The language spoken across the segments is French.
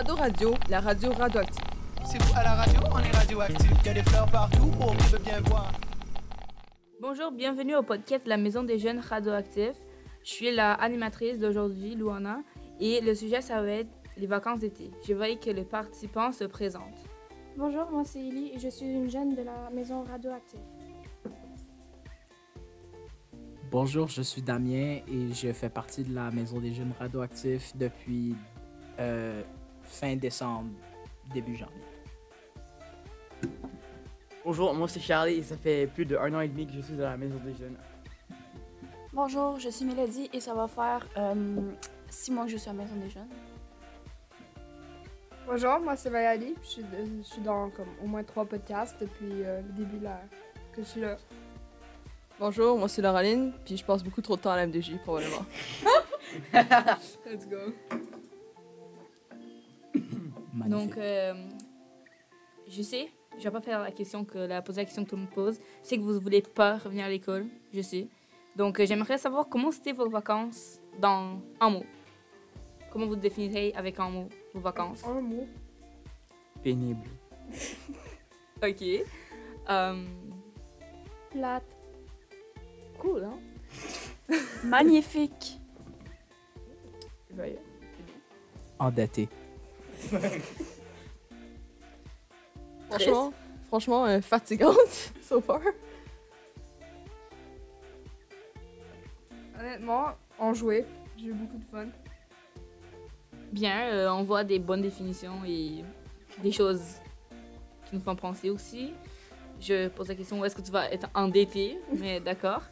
Rado Radio, la radio radioactive. C'est vous à la radio, on est radioactif. Il y a des fleurs partout qui veut bien voir. Bonjour, bienvenue au podcast de la Maison des Jeunes Radioactifs. Je suis la animatrice d'aujourd'hui, Luana, et le sujet, ça va être les vacances d'été. Je veux que les participants se présentent. Bonjour, moi c'est Ellie et je suis une jeune de la maison radioactive. Bonjour, je suis Damien et je fais partie de la Maison des Jeunes Radioactifs depuis euh, fin décembre, début janvier. Bonjour, moi c'est Charlie et ça fait plus de un an et demi que je suis à la Maison des Jeunes. Bonjour, je suis Mélodie et ça va faire euh, six mois que je suis à la Maison des Jeunes. Bonjour, moi c'est Valérie. Je suis, je suis dans comme, au moins trois podcasts depuis euh, le début là, que je suis là. Bonjour, moi c'est Laureline, puis je passe beaucoup trop de temps à la MDJ, probablement. Let's go. Magnifique. Donc, euh, je sais, je vais pas faire la question que la poser la question que tout le monde pose. Je sais que vous voulez pas revenir à l'école, je sais. Donc, euh, j'aimerais savoir comment c'était vos vacances dans un mot. Comment vous définirez avec un mot vos vacances? Un mot. Pénible. Ok. Euh, Plate. cool, hein? Magnifique. Ouais. Endetté. Franchement, franchement, euh, fatigante, so far. Honnêtement, on jouait. J'ai eu beaucoup de fun. Bien, euh, on voit des bonnes définitions et des choses qui nous font penser aussi. Je pose la question où est-ce que tu vas être endetté, mais d'accord.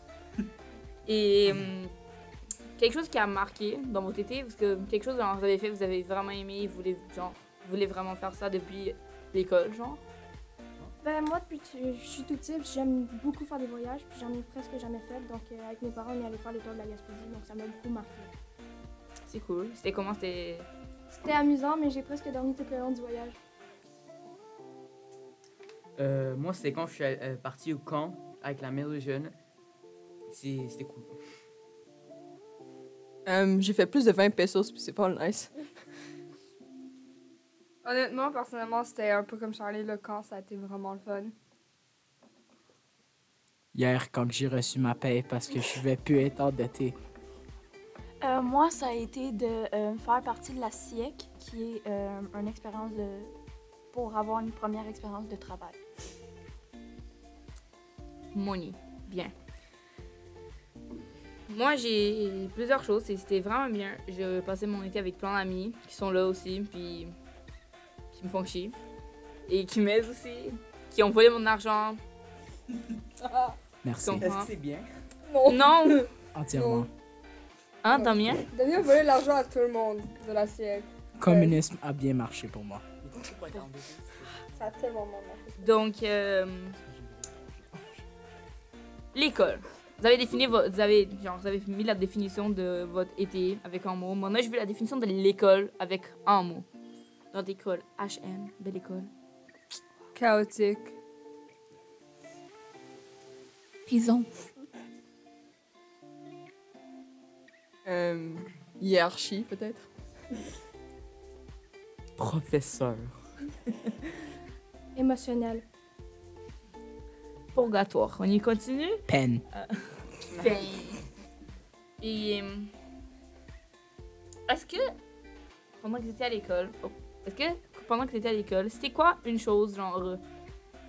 Et hum, quelque chose qui a marqué dans votre été, parce que quelque chose que vous avez fait, vous avez vraiment aimé, vous voulez, genre, vous voulez vraiment faire ça depuis l'école, genre? Ben moi depuis que je suis tout petite, j'aime beaucoup faire des voyages, puis j'en ai presque jamais fait. Donc euh, avec mes parents, on est allé faire les tours de la Gaspésie, donc ça m'a beaucoup marqué. C'est cool. C'était comment? C'était. C'était amusant, mais j'ai presque dormi tout le long du voyage. Euh, moi c'est quand je suis euh, parti au camp avec la Maison des Jeunes. C'était cool. Euh, j'ai fait plus de 20 pesos, puis c'est pas nice. Honnêtement, personnellement, c'était un peu comme Charlie le camp. Ça a été vraiment le fun. Hier, quand j'ai reçu ma paie parce que je vais plus être endetté. Euh, moi, ça a été de euh, faire partie de la SIEC, qui est euh, une expérience de... pour avoir une première expérience de travail. Money. Bien. Moi, j'ai plusieurs choses et c'était vraiment bien. Je passais mon été avec plein d'amis qui sont là aussi, puis qui me font chier. Et qui m'aident aussi, qui ont volé mon argent. Merci. Est-ce que c'est bien? Non! Entièrement. Hein, Damien? Damien a volé l'argent à tout le monde de la siècle. Communisme a bien marché pour moi. Ça a tellement marché. Donc, euh, l'école. Vous avez défini vo- vous avez genre vous avez mis la définition de votre été avec un mot. Moi, je veux la définition de l'école avec un mot. Dans l'école, HN, belle école. Chaotique. Prison. Euh, hiérarchie, peut-être. Professeur. Émotionnel. Purgatoire. On y continue? Peine. Ben. Et. euh, Est-ce que. Pendant que tu étais à l'école. oh, Est-ce que pendant que tu étais à l'école, c'était quoi une chose, genre. euh,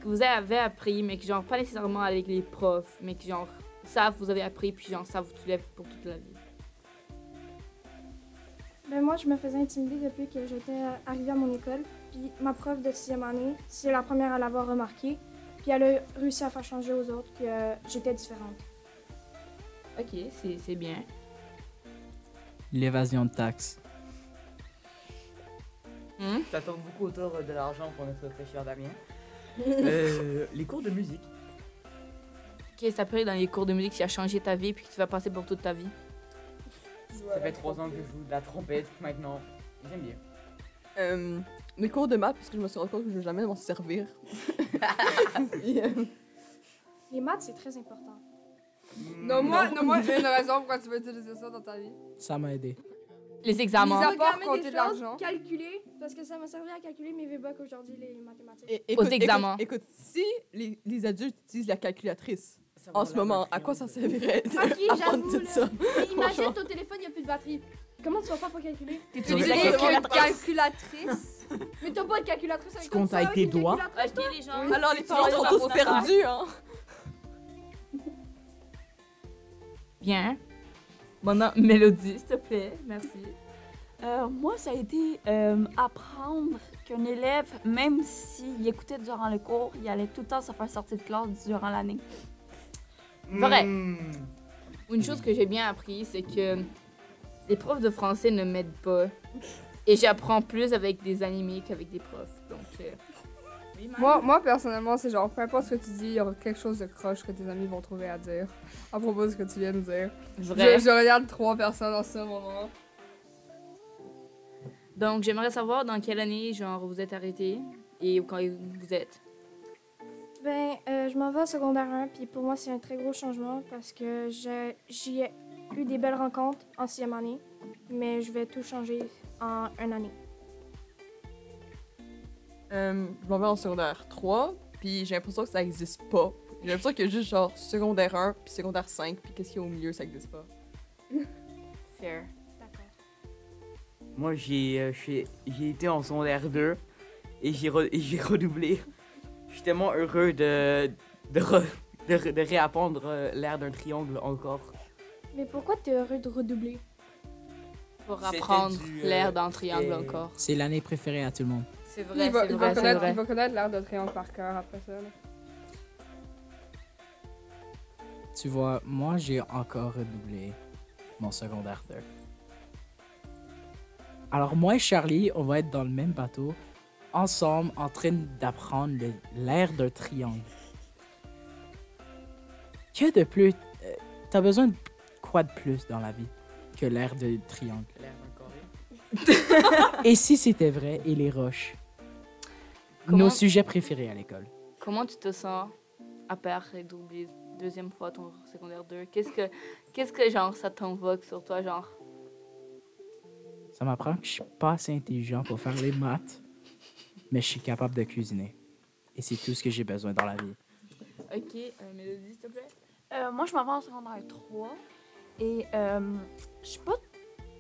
que vous avez appris, mais que, genre, pas nécessairement avec les profs, mais que, genre, ça, vous avez appris, puis, genre, ça vous soulève pour toute la vie? Ben moi, je me faisais intimider depuis que j'étais arrivée à mon école. Puis ma prof de sixième année, c'est la première à l'avoir remarqué. Puis elle a réussi à faire changer aux autres que euh, j'étais différente. Ok, c'est c'est bien. L'évasion de taxes. Hmm? Ça tourne beaucoup autour de l'argent pour notre très cher Damien. Euh, les cours de musique. Qu'est-ce que t'as appris dans les cours de musique qui a changé ta vie, puis que tu vas passer pour toute ta vie? Ça fait trois ans que je joue de la trompette maintenant. J'aime bien. Euh, mes cours de maths, parce que je me suis rendu compte que je ne vais jamais m'en servir. Les maths, c'est très important. Non, moi, non, moi j'ai une raison pourquoi tu veux utiliser ça dans ta vie. Ça m'a aidé. Les Mis examens. à part compter des de l'argent. Calculer, parce que ça m'a servi à calculer mes VBOC aujourd'hui, les mathématiques. Et- Aux écoute, examens. Écoute, écoute, si les, les adultes utilisent la calculatrice en ce moment, à quoi ça fait. servirait Ok, d'apprendre j'avoue, là. ça? Mais imagine, ton téléphone, il n'y a plus de batterie. Comment tu vas faire pour calculer? Tu utilises la calculatrice. Mais t'as pas de calculatrice avec Tu comptes avec tes doigts? Alors, les parents sont tous perdus, hein? Bien. Maintenant, Mélodie, s'il te plaît. Merci. Euh, moi, ça a été euh, apprendre qu'un élève, même s'il écoutait durant le cours, il allait tout le temps se faire sortir de classe durant l'année. Vrai. Une chose que j'ai bien appris, c'est que les profs de français ne m'aident pas. Et j'apprends plus avec des animés qu'avec des profs. Donc, euh? Moi, moi, personnellement, c'est genre, peu importe ce que tu dis, il y aura quelque chose de croche que tes amis vont trouver à dire à propos de ce que tu viens de dire. Vrai. Je, je regarde trois personnes en ce moment. Donc, j'aimerais savoir dans quelle année, genre, vous êtes arrêté et quand vous êtes. Ben, euh, je m'en vais au secondaire 1, puis pour moi, c'est un très gros changement parce que j'ai- j'y ai eu des belles rencontres en sixième année, mais je vais tout changer en une année. Euh, je m'en vais en secondaire 3, puis j'ai l'impression que ça existe pas. J'ai l'impression qu'il y a juste genre secondaire 1, puis secondaire 5, puis qu'est-ce qu'il y a au milieu, ça existe pas. Fair. D'accord. Moi, j'ai euh, j'ai j'ai été en secondaire 2 et j'ai re- et j'ai redoublé. Je suis tellement heureux de, de, re- de, de réapprendre euh, l'air d'un triangle encore. Mais pourquoi t'es heureux de redoubler? Pour apprendre euh, l'air d'un triangle encore. C'est l'année préférée à tout le monde. C'est vrai, il va, c'est il vrai, connaître, vrai. il va connaître l'air de triangle par cœur après ça. là. Tu vois, moi, j'ai encore redoublé mon secondaire 2. Alors, moi et Charlie, on va être dans le même bateau, ensemble, en train d'apprendre l'air d'un triangle. Que de plus... euh, T'as besoin de quoi de plus dans la vie? Que l'air de triangle? L'air d'un carré. Et si c'était vrai, et les roches? Comment- Nos sujets préférés à l'école. Comment tu te sens à part redoubler deuxième fois ton secondaire 2? Qu'est-ce que, qu'est-ce que genre, ça t'invoque sur toi, genre? Ça m'apprend que je suis pas assez intelligent pour faire les maths, mais je suis capable de cuisiner. Et c'est tout ce que j'ai besoin dans la vie. Ok, euh, Mélodie, s'il te plaît. Euh, moi, je m'en vais en secondaire 3 et euh, je suis pas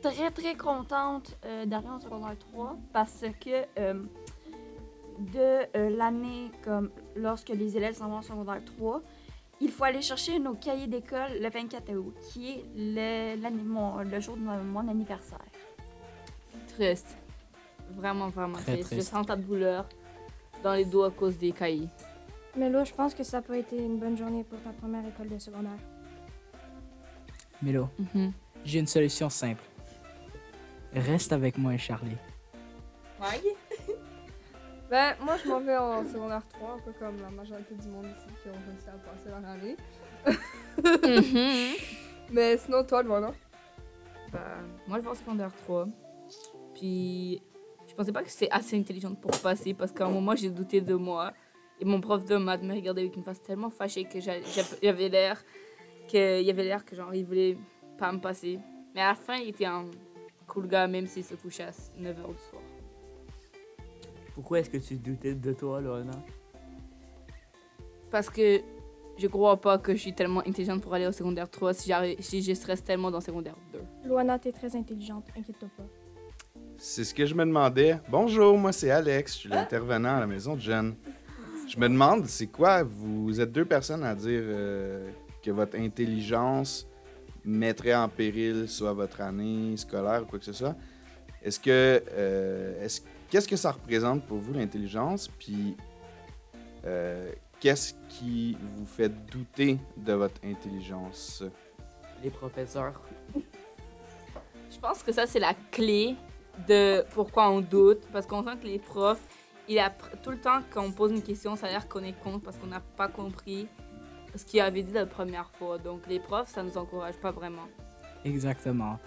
très très contente euh, d'arriver en secondaire 3 parce que euh, de euh, l'année, comme lorsque les élèves s'en vont en secondaire 3, il faut aller chercher nos cahiers d'école le 24 août, qui est le, l'année- mon- le jour de mon, anniversaire. Triste. Vraiment, vraiment Très triste. Je sens ta douleur dans les dos à cause des cahiers. Mais là, je pense que ça n'a pas été une bonne journée pour ta première école de secondaire. Milo, Mhm. j'ai une solution simple. Reste avec moi et Charlie. Ben, moi, je m'en vais en secondaire 3, un peu comme la majorité du monde ici qui ont réussi à passer leur année. Mhm. Mais sinon, toi, Luana? Bah, moi, je vais en secondaire 3. Puis, je pensais pas que j'étais assez intelligente pour passer parce qu'à un moment, j'ai douté de moi. Et mon prof de maths me regardait avec une face tellement fâchée que j'a- j'a- j'avais l'air que il avait l'air que genre il voulait pas me passer. Mais à la fin, il était un cool gars même s'il se couchait à 9h du soir. Pourquoi est-ce que tu doutais de toi, Lorena? Parce que je crois pas que je suis tellement intelligente pour aller au secondaire 3 si, j'arrive- si je stresse tellement dans secondaire 2. Loana, t'es très intelligente, inquiète-toi pas. C'est ce que je me demandais. Bonjour, moi c'est Alex, je suis l'intervenant à la maison de Jeanne. Je me demande, c'est quoi, vous êtes deux personnes à dire euh, que votre intelligence mettrait en péril soit votre année scolaire ou quoi que ce soit. Est-ce que, euh, est-ce- qu'est-ce que ça représente pour vous l'intelligence, puis euh, qu'est-ce qui vous fait douter de votre intelligence? Les professeurs. Je pense que ça, c'est la clé de pourquoi on doute. Parce qu'on sent que les profs, il a tout le temps quand on pose une question, ça a l'air qu'on est con parce qu'on n'a pas compris ce qu'il avait dit la première fois. Donc les profs, ça nous encourage pas vraiment. Exactement.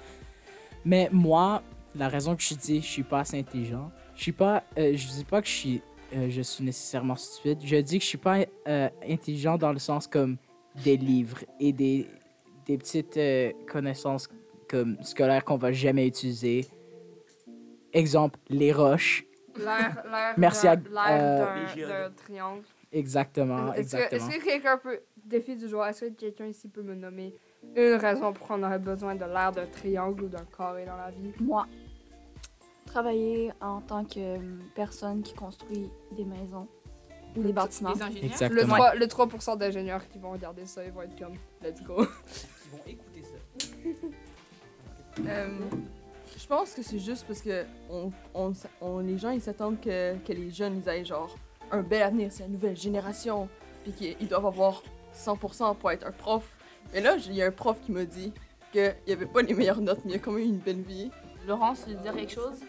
Mais moi, la raison que je dis je suis pas assez intelligent, je suis pas, euh, je dis pas que je suis, euh, je suis nécessairement stupide. Je dis que je suis pas euh, intelligent dans le sens comme des livres et des, des petites euh, connaissances comme scolaires qu'on va jamais utiliser. Exemple, les roches. L'air, Merci d'un- à- l'air euh, d'un, triangle. Exactement, Est-ce que, exactement. est-ce que quelqu'un peut. Défi du joueur, est-ce que quelqu'un ici peut me nommer une raison pour qu'on aurait besoin de l'air d'un triangle ou d'un carré dans la vie? Moi, travailler en tant que euh, personne qui construit des maisons ou des bâtiments. Les ingénieurs. le Exactement. 3%, le 3 d'ingénieurs qui vont regarder ça, ils vont être comme, let's go. Ils vont écouter ça. Euh, je pense que c'est juste parce que on, on, s- on- les gens ils s'attendent que, que les jeunes ils aient genre un bel avenir, c'est la nouvelle génération, puis qu'ils ils doivent avoir 100% pour être un prof. Mais là, il y a un prof qui m'a dit qu'il n'y avait pas les meilleures notes, mais il y a quand même une belle vie. Laurence, tu veux dire quelque chose?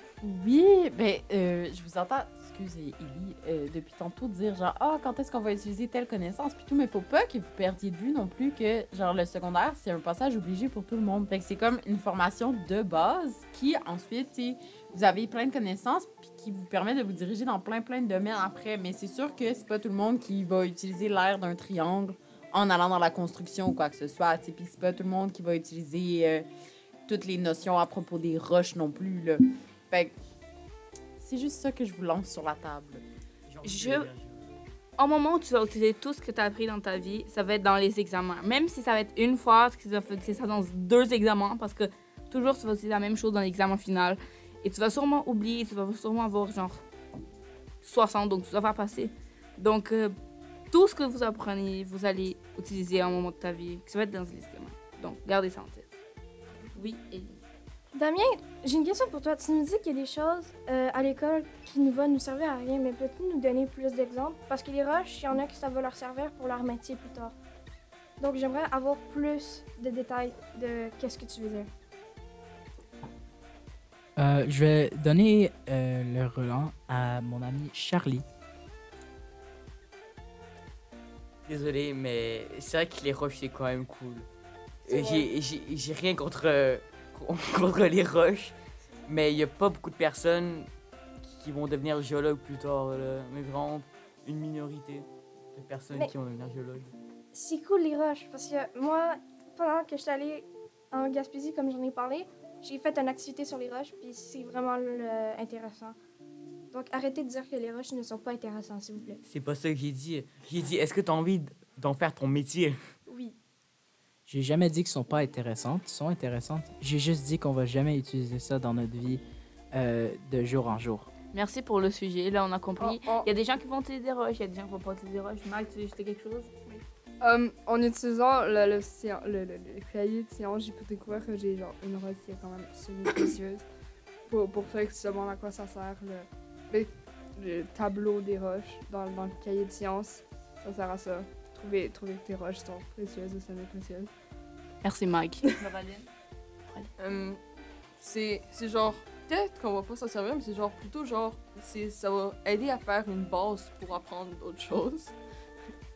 Oui, ben, euh, je vous entends, excusez, Ellie, euh, depuis tantôt dire genre, ah, quand est-ce qu'on va utiliser telle connaissance, puis tout, mais faut pas que vous perdiez de vue non plus que, genre, le secondaire, c'est un passage obligé pour tout le monde. Fait que c'est comme une formation de base qui, ensuite, tu sais, vous avez plein de connaissances, puis qui vous permet de vous diriger dans plein, plein de domaines après. Mais c'est sûr que c'est pas tout le monde qui va utiliser l'air d'un triangle en allant dans la construction ou quoi que ce soit, puis c'est pas tout le monde qui va utiliser euh, toutes les notions à propos des roches non plus, là. Fait que c'est juste ça que je vous lance sur la table. Je- Au moment où tu vas utiliser tout ce que tu as appris dans ta vie, ça va être dans les examens. Même si ça va être une fois, que tu vas utiliser ça dans deux examens, parce que toujours tu vas utiliser la même chose dans l'examen final. Et tu vas sûrement oublier, tu vas sûrement avoir genre 60, donc tu dois faire passer. Donc, euh, tout ce que vous apprenez, vous allez utiliser à un moment de ta vie, que ça va être dans les examens. Donc, gardez ça en tête. Oui, Ellie. Damien, j'ai une question pour toi. Tu nous dis qu'il y a des choses euh, à l'école qui ne vont nous servir à rien, mais peux-tu nous donner plus d'exemples? Parce que les roches, il y en a qui ça va leur servir pour leur métier plus tard. Donc j'aimerais avoir plus de détails de qu'est-ce que tu veux dire. Euh, je vais donner euh, le relent à mon ami Charlie. Désolé, mais c'est vrai que les roches, c'est quand même cool. J'ai rien contre, contre les roches, mais il n'y a pas beaucoup de personnes qui vont devenir géologues plus tard. là. Mais vraiment, une minorité de personnes Mais- qui vont devenir géologues. C'est cool les roches, parce que moi, pendant que j'étais allée en Gaspésie, comme j'en ai parlé, j'ai fait une activité sur les roches, puis c'est vraiment le- intéressant. Donc arrêtez de dire que les roches ne sont pas intéressantes, s'il vous plaît. C'est pas ça que j'ai dit. J'ai dit, est-ce que tu as envie d'en faire ton métier? Oui. J'ai jamais dit qu'elles sont pas intéressantes. Elles sont intéressantes. J'ai juste dit qu'on va jamais utiliser ça dans notre vie euh, de jour en jour. Merci pour le sujet. Là, on a compris. Oh, oh. Il y a des gens qui vont utiliser des roches, il y a des gens qui vont pas utiliser des roches. Mike, tu veux ajouter quelque chose? Um, en utilisant le, le, scien- le, le- le cahier de science, j'ai pu découvrir que j'ai genre une roche qui est quand même semi-précieuse. Pour, pour se demandent à quoi ça sert, le, le, le tableau des roches dans, dans le cahier de science, ça sert à ça. Trouver, trouver que tes roches sont précieuses ou semi-précieuses. Merci, Mike. Euh, c'est c'est genre, peut-être qu'on va pas s'en servir, mais c'est genre plutôt genre, c'est ça va aider à faire une base pour apprendre d'autres choses.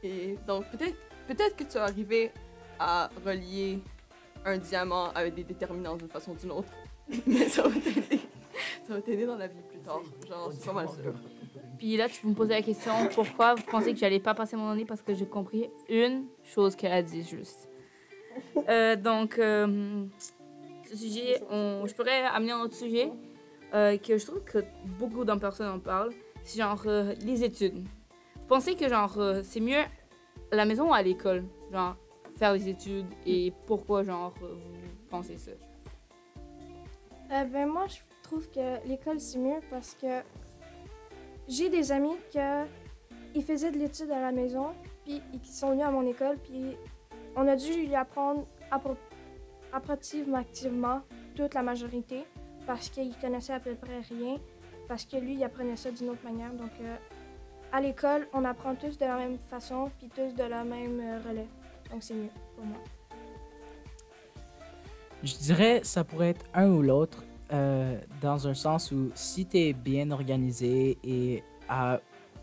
Et donc, peut-être peut-être que tu vas arriver à relier un diamant avec des déterminants d'une façon ou d'une autre. Mais ça va t'aider. Ça va t'aider dans la vie plus tard. Genre, c'est pas mal sûr. Puis là, tu peux me poser la question pourquoi vous pensez que j'allais pas passer mon année parce que j'ai compris une chose qu'elle a dit juste. Euh, donc, euh, ce sujet, on- je pourrais amener un autre sujet euh, que je trouve que beaucoup de personnes en parlent. C'est genre euh, les études. Vous pensez que genre euh, c'est mieux à la maison ou à l'école, genre faire des études et pourquoi genre vous pensez ça? Euh, ben moi, je trouve que l'école, c'est mieux parce que j'ai des amis que ils faisaient de l'étude à la maison, puis ils sont venus à mon école, puis on a dû lui apprendre appro- approximativement activement toute la majorité parce qu'il connaissait à peu près rien, parce que lui, il apprenait ça d'une autre manière. Donc, euh, à l'école, on apprend tous de la même façon, puis tous de la même euh, relais. Donc, c'est mieux pour moi. Je dirais ça pourrait être un ou l'autre, euh, dans un sens où si tu es bien organisé et as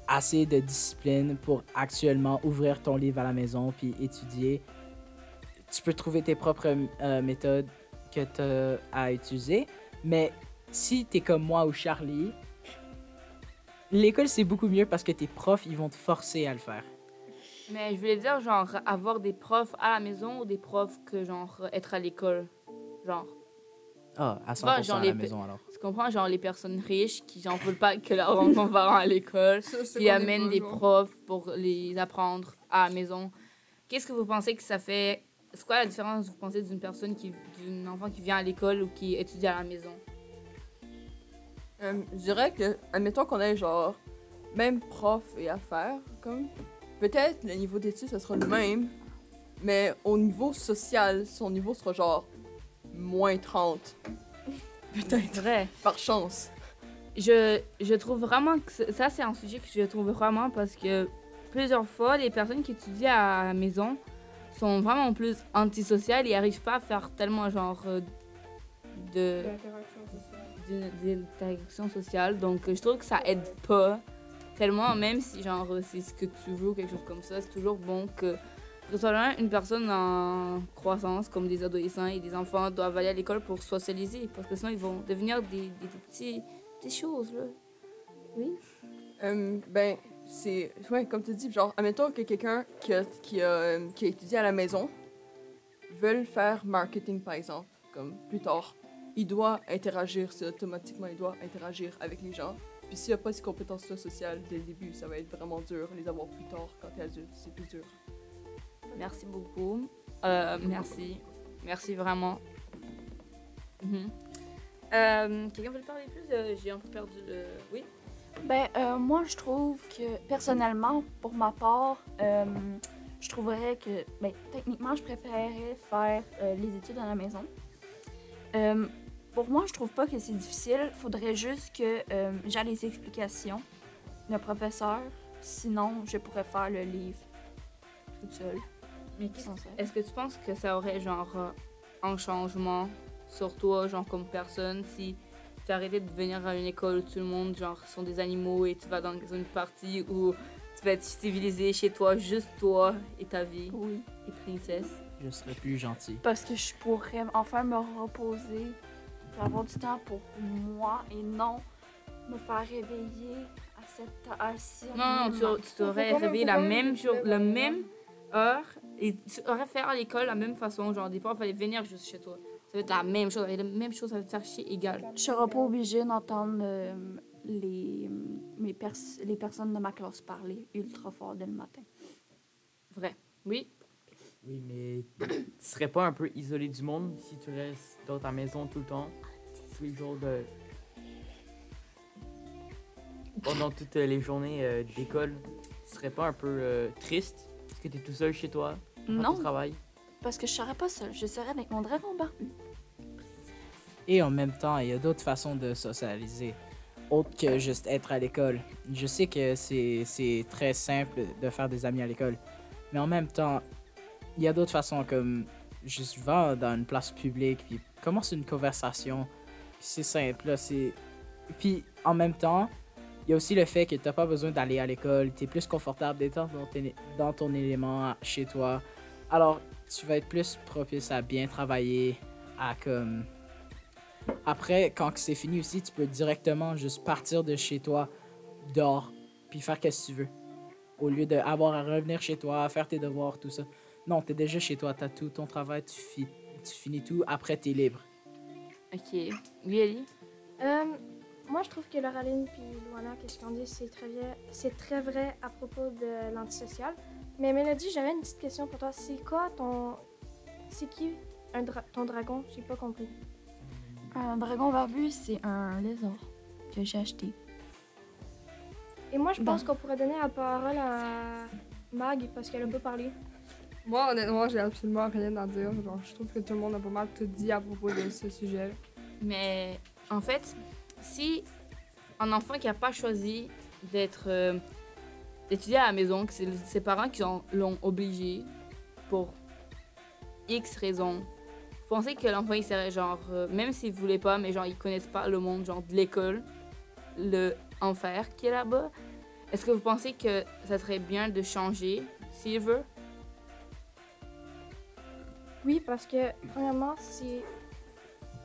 assez de discipline pour actuellement ouvrir ton livre à la maison puis étudier, tu peux trouver tes propres euh, méthodes que tu à utiliser. Mais si tu es comme moi ou Charlie, l'école c'est beaucoup mieux parce que tes profs ils vont te forcer à le faire. Mais je voulais dire, genre, avoir des profs à la maison ou des profs que, genre, être à l'école. Genre, Ah, à vois, 100% genre à les la pe- maison alors. Tu comprends, genre les personnes riches qui j'en veulent pas que leurs enfants vont à l'école, qui amènent des genre. profs pour les apprendre à la maison. Qu'est-ce que vous pensez que ça fait? C'est quoi la différence, vous pensez, d'une personne qui, d'un enfant qui vient à l'école ou qui étudie à la maison? Euh, je dirais que, admettons qu'on ait genre même prof et affaires, comme peut-être le niveau d'études ça sera le même, mais au niveau social, son niveau sera genre moins 30. Peut-être. Vrai. Par chance. Je, je trouve vraiment que ça, c'est un sujet que je trouve vraiment parce que plusieurs fois, les personnes qui étudient à la maison sont vraiment plus antisociales et n'arrivent pas à faire tellement genre euh, de d'une- d'interaction sociale. Donc, je trouve que ça aide pas tellement, même si genre euh, c'est ce que tu veux ou quelque chose comme ça. C'est toujours bon que, là, une personne en croissance, comme des adolescents et des enfants, doivent aller à l'école pour socialiser parce que sinon ils vont devenir des, petites choses là. Euh, ben, c'est. Ouais, comme tu dis, genre, admettons que quelqu'un qui a, qui, a, euh, qui a étudié à la maison veut faire marketing, par exemple, comme plus tard. Il doit interagir, c'est automatiquement, il doit interagir avec les gens. Puis s'il n'y a pas ces compétences-là sociales dès le début, ça va être vraiment dur. Les avoir plus tard, quand t'es adulte, c'est plus dur. Merci beaucoup. Euh, merci. Merci vraiment. Mhm. Euh, Quelqu'un veut parler plus? Euh, J'ai un peu perdu le. Oui? Ben, euh, moi, je trouve que, personnellement, pour ma part, euh, je trouverais que, ben, techniquement, je préférerais faire euh, les études à la maison. Euh, pour moi, je trouve pas que c'est difficile. Faudrait juste que euh, j'ai les explications d'un professeur. Sinon, je pourrais faire le livre toute seule. Mais. Est-ce que tu penses que ça aurait genre euh, un changement sur toi, genre comme personne, si tu arrêtais de venir à une école où tout le monde genre sont des animaux et tu vas dans une partie où tu vas être civilisé chez toi, juste toi et ta vie Oui. et princesse? Je serais plus gentil. Parce que je pourrais enfin me reposer, avoir du temps pour moi et non me faire réveiller à cette heure ci. Non, non, tu, tu t'aurais réveillé la même jour, la même heure et tu aurais fait à l'école la même façon. Genre, des fois, il fallait venir juste chez toi. Ça va être la même chose, la même chose, ça va te faire chier égal. Je serais pas obligée d'entendre euh, les, mes pers- les personnes de ma classe parler ultra fort dès le matin. Vrai. Oui? Oui, mais tu serais pas un peu isolé du monde si tu restes dans ta maison tout le temps, tous les jours de. Pendant toutes les journées euh, d'école, tu serais pas un peu euh, triste parce que tu es tout seul chez toi, Non, travail? parce que je serais pas seule. Je serais avec mon dragon barbu. Et en même temps, il y a d'autres façons de socialiser, autres que juste être à l'école. Je sais que c'est c'est très simple de faire des amis à l'école, mais en même temps, il y a d'autres façons comme juste va dans une place publique, puis commence une conversation, c'est simple, là, c'est... Puis en même temps, il y a aussi le fait que tu n'as pas besoin d'aller à l'école, tu es plus confortable d'être dans ton, dans ton élément chez toi. Alors, tu vas être plus propice à bien travailler, à comme... Après, quand c'est fini aussi, tu peux directement juste partir de chez toi, dehors, puis faire ce que tu veux. Au lieu d'avoir à revenir chez toi, faire tes devoirs, tout ça. Non, t'es déjà chez toi, t'as tout ton travail, tu, fi- tu finis tout, après t'es libre. Ok. Oui, Ellie? Moi, je trouve que Lauraline puis Luana, qu'est-ce qu'on dit, c'est très, vrai- c'est très vrai à propos de l'antisocial. Mais Mélodie, j'avais une petite question pour toi. C'est quoi ton. C'est qui un dra- ton dragon? J'ai pas compris. Un dragon barbu, c'est un lézard que j'ai acheté. Et moi, je Bon. pense qu'on pourrait donner la parole à Mag parce qu'elle a pas parlé. Moi, honnêtement, j'ai absolument rien à dire. Genre, je trouve que tout le monde a pas mal tout dit à propos de ce sujet. Mais en fait, si un enfant qui n'a pas choisi d'être euh, d'étudier à la maison, que c'est ses parents qui ont- l'ont obligé pour X raisons, vous pensez que l'enfant il serait genre, euh, même s'il voulait pas, mais genre ils connaissent pas le monde genre de l'école, le enfer qui est là-bas, est-ce que vous pensez que ça serait bien de changer s'il veut? Oui, parce que, premièrement, c'est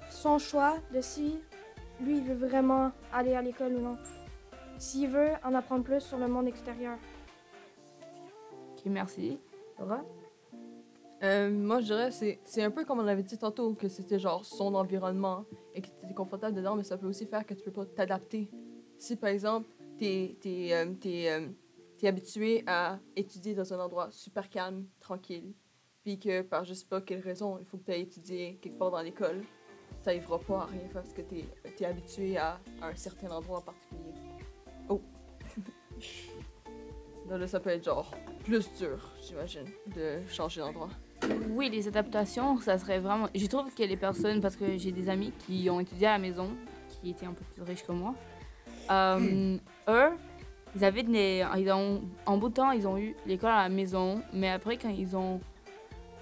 son choix de si lui, il veut vraiment aller à l'école ou non. S'il veut en apprendre plus sur le monde extérieur. Ok, merci. Laura? Euh, moi, je dirais, c'est, c'est un peu comme on avait dit tantôt, que c'était genre son environnement et que tu es confortable dedans, mais ça peut aussi faire que tu peux pas t'adapter. Si, par exemple, tu es, habitué à étudier dans un endroit super calme, tranquille, puis que par je sais pas quelle raison, il faut que tu ailles étudier quelque part dans l'école, tu n'arriveras pas à rien faire parce que tu es, habitué à, à un certain endroit en particulier. Oh! Là, là, ça peut être genre plus dur, j'imagine, de changer d'endroit. Oui, les adaptations, ça serait vraiment. Je trouve que les personnes, parce que j'ai des amis qui ont étudié à la maison, qui étaient un peu plus riches que moi, euh, eux, ils avaient des. Ils ont, en bout de temps, ils ont eu l'école à la maison, mais après, quand ils ont.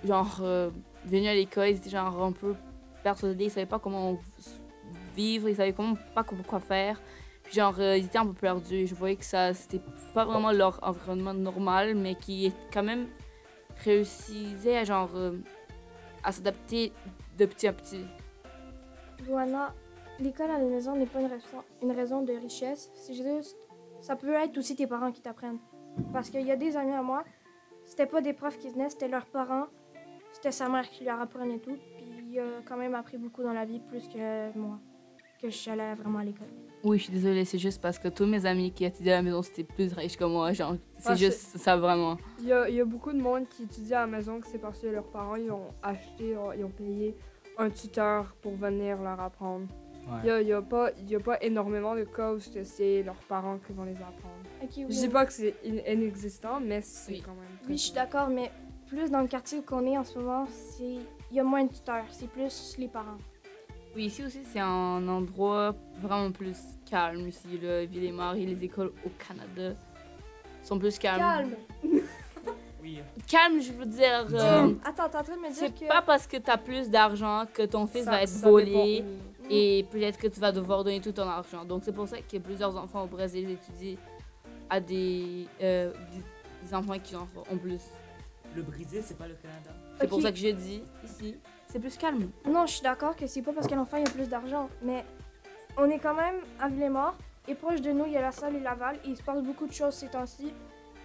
Genre, euh, venu à l'école, ils étaient genre un peu persuadés, ils savaient pas comment vivre, ils savaient pas quoi faire. Puis genre, euh, ils étaient un peu perdus. Je voyais que ça, c'était pas vraiment leur environnement normal, mais qui quand même réussissait à genre euh, à s'adapter de petit à petit. Voilà, l'école à la maison n'est pas une raison, une raison de richesse, c'est juste ça peut être aussi tes parents qui t'apprennent. Parce qu'il y a des amis à moi, c'était pas des profs qui venaient, c'était leurs parents, c'était sa mère qui leur apprenait tout, il a quand même appris beaucoup dans la vie plus que moi, que je suis allée vraiment à l'école. Oui, je suis désolée, c'est juste parce que tous mes amis qui étudiaient à la maison, c'était plus riches que moi. Genre, c'est Ah, juste ça vraiment. Il y a, il y a beaucoup de monde qui étudie à la maison que c'est parce que leurs parents ils ont acheté, ils ont payé un tuteur pour venir leur apprendre. Ouais. Il y a, a pas, il y a pas énormément de cas où c'est- leurs parents qui vont les apprendre. Oui. Je dis pas que c'est in- inexistant, mais c'est Oui. quand même. Oui, je suis d'accord, mais plus dans le quartier où on est en ce moment, c'est il y a moins de tuteurs, c'est plus les parents. Oui, ici aussi, c'est un endroit vraiment plus calme. Ici, le Ville-et-Marie, les écoles au Canada sont plus calmes. Calme. Oui. Calme, je veux dire. euh, Attends, t'es en train de me dire c'est que pas parce que t'as plus d'argent que ton fils Ça- va être volé dépend et peut-être que tu vas devoir donner tout ton argent. Donc c'est pour ça que plusieurs enfants au Brésil étudient à des, euh, des, des enfants qui en ont plus. Le Brésil, c'est pas le Canada. C'est pour ça que je dis ici, c'est plus calme. Non, je suis d'accord que c'est pas parce que l'enfant il a plus d'argent, mais on est quand même à Villemort et proche de nous, il y a la salle et Laval et il se passe beaucoup de choses ces temps-ci.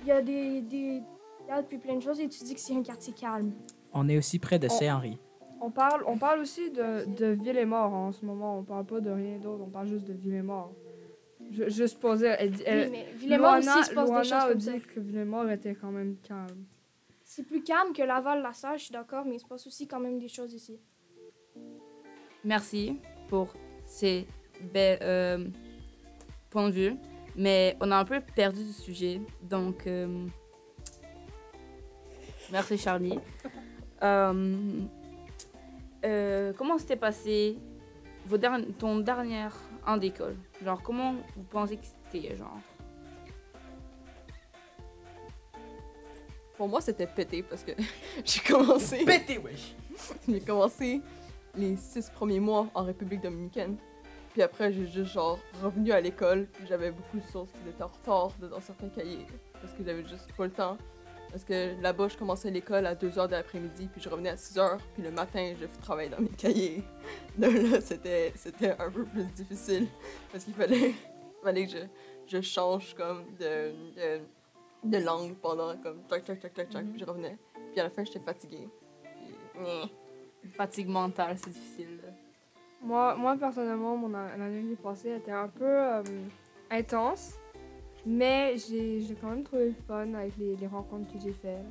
Il y a des des théâtres puis plein de choses et tu dis que c'est un quartier calme. On est aussi près de Saint-Henri. On parle, on parle aussi de, de ville et mort en ce moment. On parle pas de rien d'autre. On parle juste de ville et mort. Je, juste pour dire, elle, dit- elle, oui, mais Villemort aussi, Luana- se passe des Luana choses a comme dit ça. que Villemort était quand même calme. C'est plus calme que Laval, la salle, je suis d'accord, mais il se passe aussi quand même des choses ici. Merci pour ces belles euh, points de vue. Mais on a un peu perdu du sujet. Donc, euh, merci Charlie. Euh, euh, comment s'était passé vos derni- ton dernier an d'école? Genre, comment vous pensez que c'était, genre? Pour moi, c'était pété parce que j'ai commencé. Pété, wesh! J'ai commencé les six premiers mois en République dominicaine. Puis après, j'ai juste genre revenu à l'école. Puis j'avais beaucoup de choses qui étaient en retard dans certains cahiers. Parce que j'avais juste pas le temps. Parce que là-bas, je commençais l'école à 2h de l'après-midi. Puis je revenais à 6h. Puis le matin, je travaillais dans mes cahiers. Donc là, c'était, c'était un peu plus difficile. Parce qu'il fallait, fallait que je, je change comme de, de, de langue pendant comme tac tac tac tac tac. Puis je revenais. Puis à la fin, j'étais fatiguée. Puis. Fatigue mentale, c'est difficile. là. Moi, moi personnellement, mon a- l'année qui est passée était un peu euh, intense. Mais j'ai j'ai quand même trouvé le fun avec les, les rencontres que j'ai faites.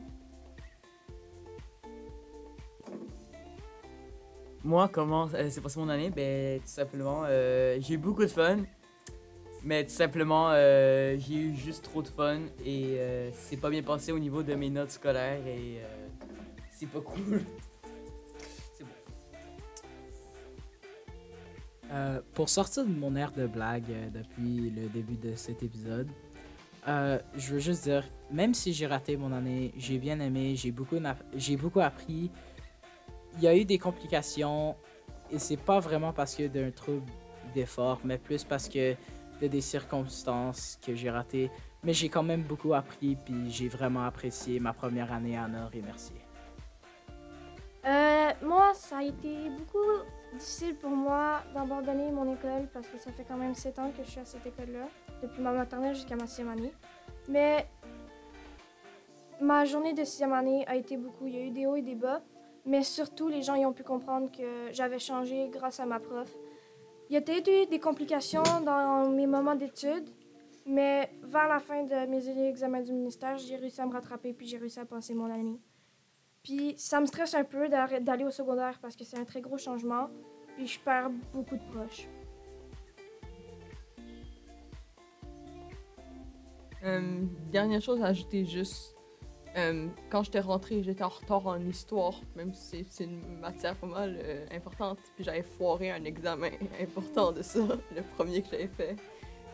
Moi, comment euh, s'est passé mon année? Ben, tout simplement, euh, j'ai eu beaucoup de fun. Mais tout simplement, euh, j'ai eu juste trop de fun et euh, c'est pas bien passé au niveau de mes notes scolaires et euh, c'est pas cool. c'est bon. Pour sortir de mon air de blague depuis le début de cet épisode, je veux juste dire, même si j'ai raté mon année, j'ai bien aimé, j'ai beaucoup, j'ai beaucoup appris. Il y a eu des complications et c'est pas vraiment parce que d'un trouble d'effort, mais plus parce que de des circonstances que j'ai raté. Mais j'ai quand même beaucoup appris puis j'ai vraiment apprécié ma première année à Nord et merci. Euh, moi, ça a été beaucoup difficile pour moi d'abandonner mon école parce que ça fait quand même 7 ans que je suis à cette école-là, depuis ma maternelle jusqu'à ma sixième année. Mais ma journée de sixième année a été beaucoup. Il y a eu des hauts et des bas, mais surtout, les gens y ont pu comprendre que j'avais changé grâce à ma prof. Il y a peut-être eu des complications dans mes moments d'études, mais vers la fin de mes examens du ministère, j'ai réussi à me rattraper puis j'ai réussi à passer mon année. Puis ça me stresse un peu d'aller au secondaire parce que c'est un très gros changement, puis je perds beaucoup de proches. Euh, dernière chose à ajouter, juste. Euh, quand j'étais rentrée, j'étais en retard en histoire, même si c'est- une matière pas mal euh, importante. Puis j'avais foiré un examen important de ça, le premier que j'avais fait.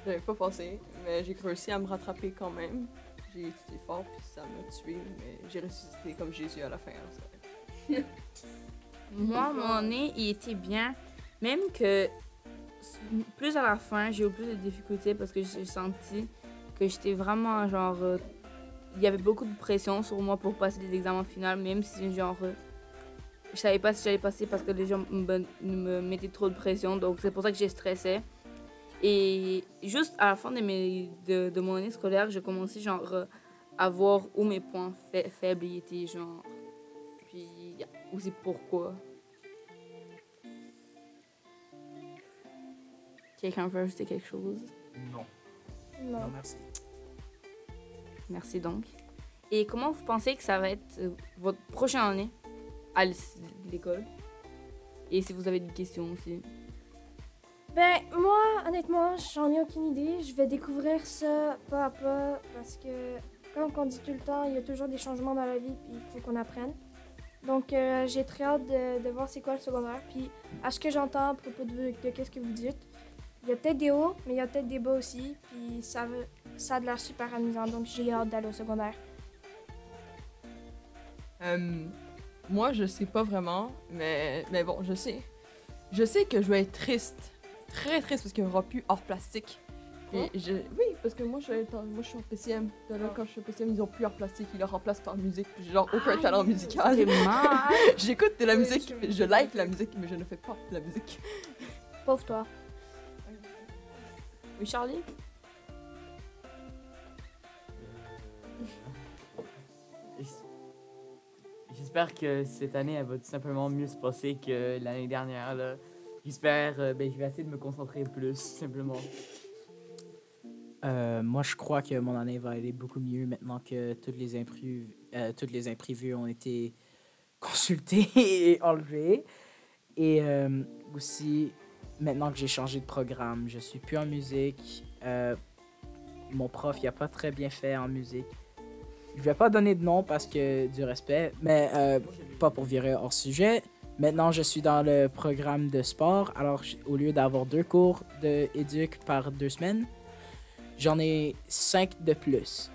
J'avais pas passé, mais j'ai réussi à me rattraper quand même. J'ai étudié fort, puis ça m'a tué, mais j'ai ressuscité comme Jésus à la fin. Moi, mon nez, il était bien. Même que plus à la fin, j'ai eu plus de difficultés parce que j'ai senti que j'étais vraiment genre. Il y avait beaucoup de pression sur moi pour passer les examens finaux, même si genre. je savais pas si j'allais passer parce que les gens me, me mettaient trop de pression. Donc c'est pour ça que j'ai stressé. Et juste à la fin de, mes, de, de mon année scolaire, j'ai commencé genre à voir où mes points fa- faibles étaient, genre. Puis aussi pourquoi. Quelqu'un veut ajouter quelque chose? Non. Non. Non, merci. Merci donc. Et comment vous pensez que ça va être euh, votre prochaine année à l'école? Et si vous avez des questions aussi? Ben, moi, honnêtement, j'en ai aucune idée. Je vais découvrir ça pas à pas parce que, comme on dit tout le temps, il y a toujours des changements dans la vie puis il faut qu'on apprenne. Donc, euh, j'ai très hâte de, de voir c'est quoi le secondaire. Puis, à ce que j'entends à propos de, de qu'est-ce que vous dites, il y a peut-être des hauts, mais il y a peut-être des bas aussi. Puis, ça, veut- ça a de l'air super amusant. Donc, j'ai hâte d'aller au secondaire. Euh, moi, je sais pas vraiment, mais, mais bon, je sais. Je sais que je vais être triste. Très triste parce qu'il n'y aura plus hors plastique. Et je... Oui, parce que moi je, suis en- moi, je suis en PCM. Là, quand je suis en PCM, ils ont plus hors plastique. Ils le remplacent par musique. J'ai genre aucun talent musical. J'écoute de la musique, je like la musique, mais je ne fais pas de la musique. Pauvre toi. Oui, Charlie? J'espère que cette année, elle va tout simplement mieux se passer que l'année dernière. là. J'espère, euh, ben, je vais essayer de me concentrer plus, simplement. Euh, moi, je crois que mon année va aller beaucoup mieux maintenant que toutes les imprévus, euh, les imprévus ont été consultés et enlevés. Et euh, aussi, maintenant que j'ai changé de programme, je suis plus en musique. Euh, mon prof, il a pas très bien fait en musique. Je vais pas donner de nom parce que du respect, mais euh, pas pour virer hors sujet. Maintenant, je suis dans le programme de sport. Alors, au lieu d'avoir deux cours de éduc par deux semaines, J'en ai 5 de plus.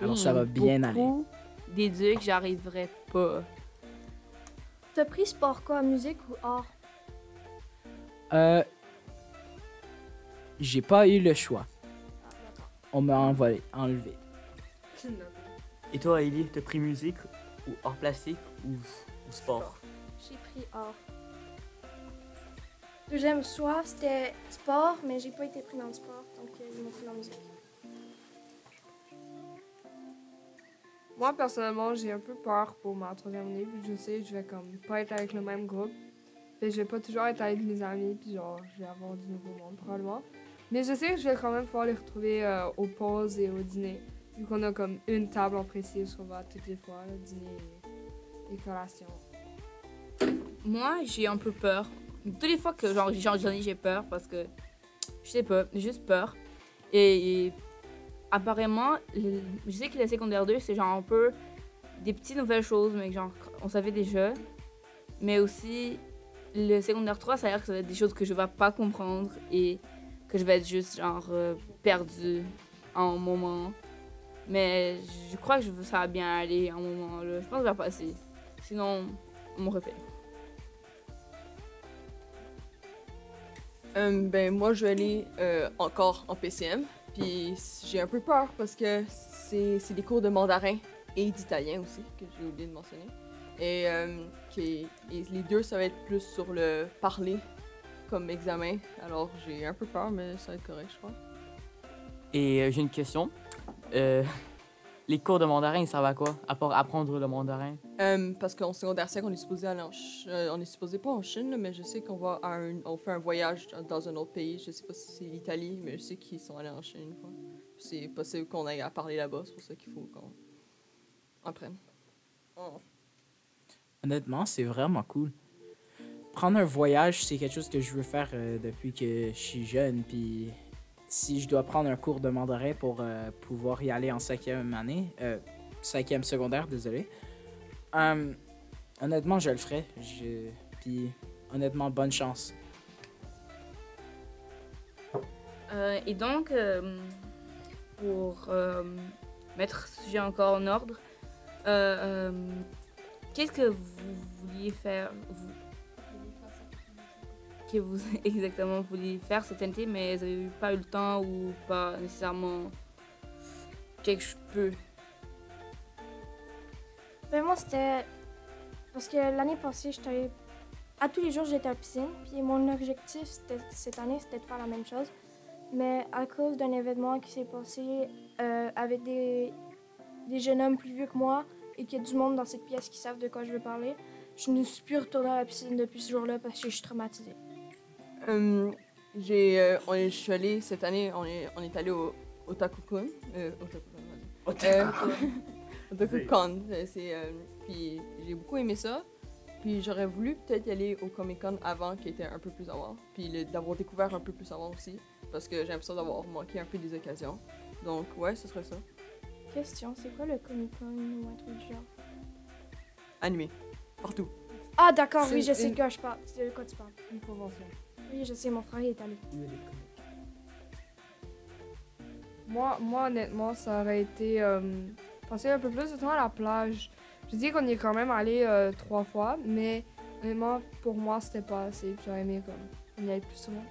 Alors ça va bien aller. Beaucoup d'éduc, j'arriverai pas. T'as pris sport quoi, musique ou art? Euh, J'ai pas eu le choix. On m'a envoyé, Et toi, Ellie, t'as pris musique ou hors plastique ou, ou sport? J'ai pris art. Deuxième choix, c'était sport, mais j'ai pas été pris dans le sport, donc ils m'ont pris dans la musique. Moi, personnellement, j'ai un peu peur pour ma troisième année, vu que je sais que je vais comme pas être avec le même groupe. Fait je vais pas toujours être avec mes amis, puis genre, je vais avoir du nouveau monde, probablement. Mais je sais que je vais quand même pouvoir les retrouver euh, aux pauses et au dîner, vu qu'on a comme une table en précise qu'on va toutes les fois, le dîner et, collation. Moi, j'ai un peu peur. Toutes les fois que genre, j'en ai, j'ai peur parce que je sais pas, juste peur. Et, apparemment, je sais que la secondaire 2, c'est genre un peu des petites nouvelles choses, mais genre on savait déjà. Mais aussi, le secondaire 3, ça a l'air que ça va être des choses que je vais pas comprendre et que je vais être juste genre euh, perdue en moment. Mais je crois que je- ça va bien aller en un moment là. Je pense que ça va passer. Sinon, on me refait. Euh, ben, moi, je vais aller euh, encore en PCM. Puis j'ai un peu peur parce que c'est c'est des cours de mandarin et d'italien aussi, que j'ai oublié de mentionner. Et, euh, qui- et les deux, ça va être plus sur le parler comme examen. Alors j'ai un peu peur, mais ça va être correct, je crois. Et euh, j'ai une question. Euh, Les cours de mandarin, ils servent à quoi? À part apprendre le mandarin? Euh, parce qu'en secondaire 5, on est supposé aller en Ch- euh, on est supposé pas en Chine, là, mais je sais qu'on va à un, on fait un voyage dans- dans un autre pays. Je sais pas si c'est l'Italie, mais je sais qu'ils sont allés en Chine une fois. C'est possible qu'on aille à parler là-bas, c'est pour ça qu'il faut qu'on apprenne. Oh. Honnêtement, c'est vraiment cool. Prendre un voyage, c'est quelque chose que je veux faire euh, depuis que je suis jeune. Puis si je dois prendre un cours de mandarin pour euh, pouvoir y aller en cinquième année, euh, cinquième secondaire, désolé. euh, honnêtement, je le ferai. Je... Puis honnêtement, bonne chance. Euh, et donc, pour mettre ce sujet encore en ordre, qu'est-ce que vous vouliez faire? Vous, que vous exactement vouliez faire cet été, mais vous n'avez pas eu le temps ou pas nécessairement quelque peu. Ben moi, c'était. Parce que l'année passée, j'étais. À tous les jours, j'étais à la piscine. Puis mon objectif cette année, c'était de faire la même chose. Mais à cause d'un événement qui s'est passé euh, avec des, des jeunes hommes plus vieux que moi et qu'il y a du monde dans cette pièce qui savent de quoi je veux parler, je ne suis plus retournée à la piscine depuis ce jour-là parce que je suis traumatisée. Euh, j'ai, euh, on est, je suis allée cette année, on est, on est allé au Otakukun. Euh, Otakukun. Euh, euh, c'est. puis j'ai beaucoup aimé ça. Puis j'aurais voulu peut-être y aller au Comic Con avant, qui était un peu plus avant. Puis le- d'avoir découvert un peu plus avant aussi. Parce que j'ai l'impression d'avoir manqué un peu des occasions. Donc ouais, ce serait ça. Question, c'est quoi le Comic Con ou un truc du genre? Animé. Partout. Ah d'accord, C'est oui, je sais une- de quoi je parle. De quoi tu parles. Une convention. Oui, je sais, mon frère il est allé. Moi, moi, honnêtement, ça aurait été euh, passer un peu plus de temps à la plage. Je dis qu'on y est quand même allé euh, trois fois, mais honnêtement, pour moi, c'était pas assez. J'aurais aimé comme on y aille plus souvent.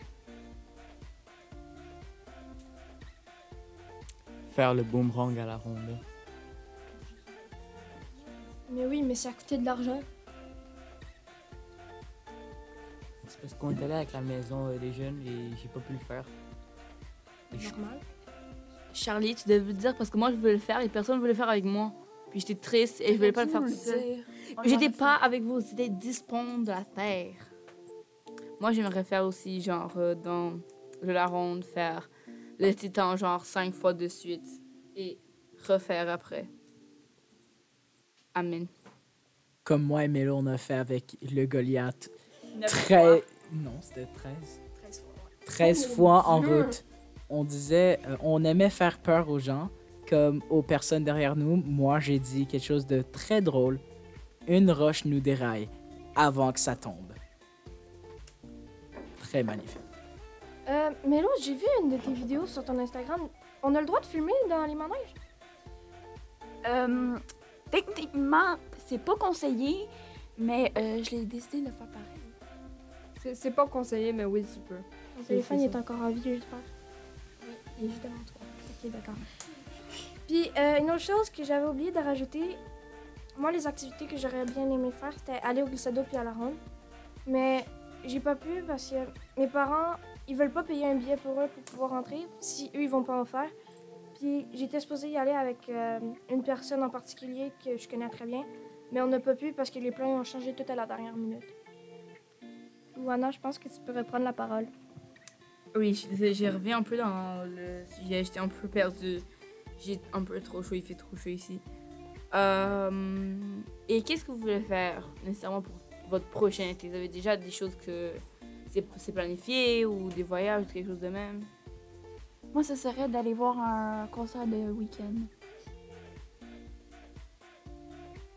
Faire le boomerang à la ronde. Mais oui, mais ça a coûté de l'argent. C'est parce qu'on est allé avec la maison euh, des jeunes et j'ai pas pu le faire. Et je- Normal. Charlie, tu devais le dire parce que moi je voulais le faire et personne ne voulait le faire avec moi. Puis j'étais triste et je voulais pas le faire tout seul. J'étais pas avec vous, c'était 10 ponts de la terre. Moi, j'aimerais faire aussi, genre, euh, dans le La Ronde, faire le titan, genre, 5 fois de suite. Et refaire après. Amen. Comme moi et Mélo, on a fait avec le Goliath. Très... Non, c'était 13. 13 fois en route. On disait, euh, on aimait faire peur aux gens, comme aux personnes derrière nous. Moi, j'ai dit quelque chose de très drôle. Une roche nous déraille avant que ça tombe. Très magnifique. Euh, mais là, j'ai vu une de tes vidéos sur ton Instagram. On a le droit de filmer dans les manèges? Euh, techniquement, c'est pas conseillé, mais euh, je l'ai décidé de le faire pareil. C'est pas conseillé, mais oui, tu peux. Mon téléphone est ça. encore en vie, j'espère. Oui, il est juste devant toi. Ok, d'accord. Puis, euh, une autre chose que j'avais oublié de rajouter, moi, les activités que j'aurais bien aimé faire, c'était aller au glissado puis à la ronde. Mais j'ai pas pu parce que mes parents, ils veulent pas payer un billet pour eux pour pouvoir rentrer si eux, ils vont pas en faire. Puis, j'étais supposée y aller avec euh, une personne en particulier que je connais très bien, mais on n'a pas pu parce que les plans ont changé tout à la dernière minute. Ouana, je pense que tu pourrais prendre la parole. Oui, j'ai revu un peu dans le sujet. J'étais un peu perdue. J'ai un peu trop chaud, il fait trop chaud ici. Euh, et qu'est-ce que vous voulez faire nécessairement pour votre prochain été? Vous avez déjà des choses que c'est planifié ou des voyages ou quelque chose de même? Moi, ce serait d'aller voir un concert de week-end.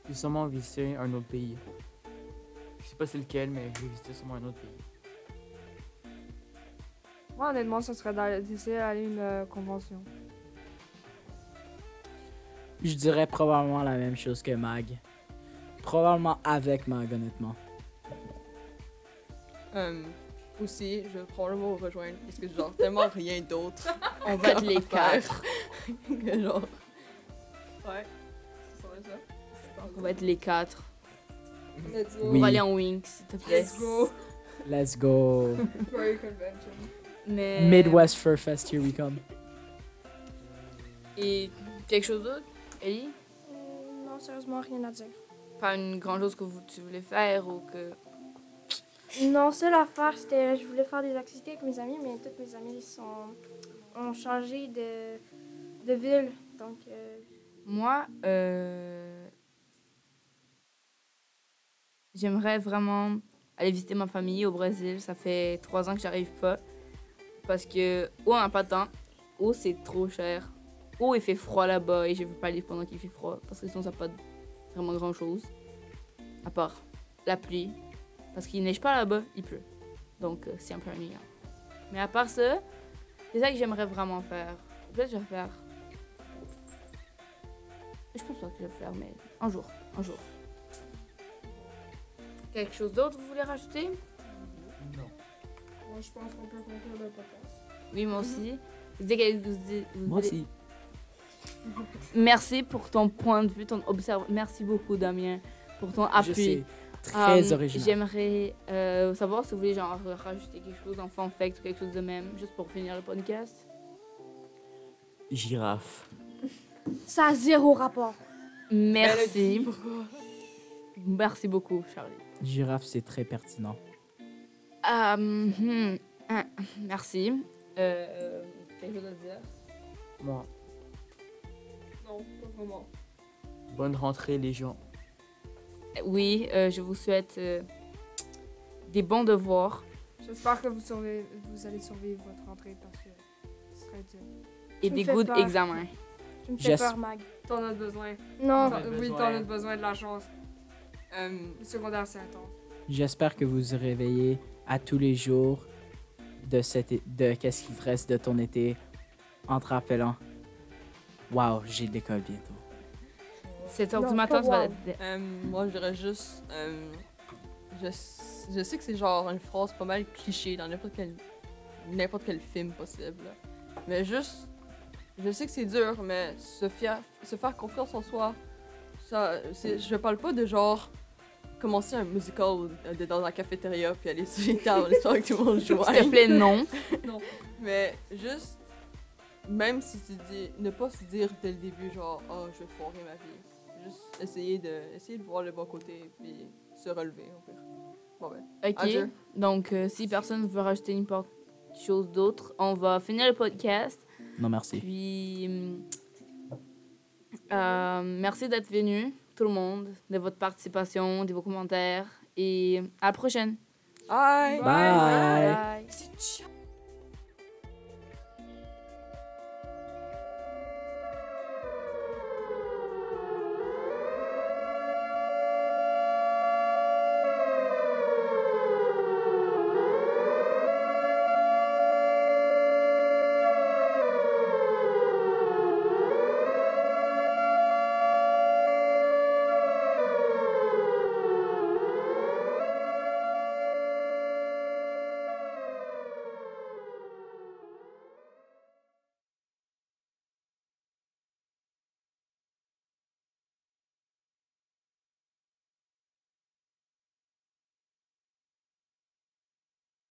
J'ai sûrement visité un autre pays. Je sais pas c'est lequel, mais j'ai visité sûrement un autre pays. Moi, honnêtement, ça serait d'aller- d'essayer d'aller à une euh, convention. Je dirais probablement la même chose que Mag. Probablement avec Mag, honnêtement. Euh, aussi, je vais probablement vous rejoindre parce que genre tellement rien d'autre. On va être les quatre. que genre. Ouais, ça serait ça. On va être les quatre. Let's go. On va aller en Wings, s'il te plaît. Let's go. Let's go. Furry convention. Mais... Midwest Fur Fest, here we come. Et quelque chose d'autre Ellie, Euh, Non, sérieusement, rien à dire. pas une grande chose que vous, tu voulais faire ou que. Non, seule affaire, c'était je voulais faire des activités avec mes amis, mais toutes mes amis sont, ont changé de, de ville. Donc, euh, Moi, euh, j'aimerais vraiment aller visiter ma famille au Brésil. Ça fait trois ans que j'arrive pas. Parce que, ou on n'a pas de temps, ou c'est trop cher, ou il fait froid là-bas et je veux pas aller pendant qu'il fait froid. Parce que sinon, ça n'a pas vraiment grand-chose. À part la pluie. Parce qu'il neige pas là-bas, il pleut. Donc, euh, c'est un peu ennuyant. Mais à part ça, c'est ça que j'aimerais vraiment faire. Peut-être que je vais faire je pense pas que je vais faire, mais un jour, un jour. Quelque chose d'autre vous voulez rajouter? Non. Moi, je pense qu'on peut conclure le podcast. Oui, moi aussi. Vous dites vous dites- vous Moi aussi. Merci pour ton point de vue, ton observation. Merci beaucoup, Damien, pour ton Je appui. sais. Très Euh, original. J'aimerais euh, savoir si vous voulez genre rajouter quelque chose, un fun fact ou quelque chose de même, juste pour finir le podcast. Girafe. ça a zéro rapport. Merci. Merci beaucoup, Charlie. Girafe, c'est très pertinent. Euh, hmm, ah, merci. Euh, quelque chose à dire? Moi. Non, pas vraiment. Bonne rentrée, les gens. Oui, euh, je vous souhaite euh, des bons devoirs J'espère que vous, survivez- vous allez survivre votre rentrée parce que ce serait dur. et Tu me des fais good peur. examens. Tu me fais peur, Mag. T'en as besoin. Non, oui, t'en as besoin de la chance. Euh, Le secondaire, c'est intense. J'espère que vous vous réveillez à tous les jours de, cet é- de qu'est-ce qu'il te reste de ton été en te rappelant Waouh, j'ai de l'école bientôt. 7 heures Non, du matin, pas ça va wow. être... euh, moi, je dirais juste. euh, je, je sais que c'est genre une phrase pas mal cliché dans n'importe quel, n'importe quel film possible. là. Mais juste. Je sais que c'est dur, mais se, fier, se faire confiance en soi, ça, c'est, je parle pas de genre commencer un musical euh, de- dans la cafétéria puis aller sur les tables, histoire que tout le monde joue. S'il te plaît, non. Mais juste, même si tu dis, ne pas se dire dès le début, genre, oh, je vais foirer ma vie. Juste essayer de, essayer de voir le bon côté, puis se relever, au pire. Bon ben, Ok. Adieu. Donc, euh, si personne veut rajouter n'importe chose d'autre, on va finir le podcast. Non, merci. Puis, hum, euh, merci d'être venu, tout le monde, de votre participation, de vos commentaires. Et à la prochaine. bye! Bye. Bye. Chiant.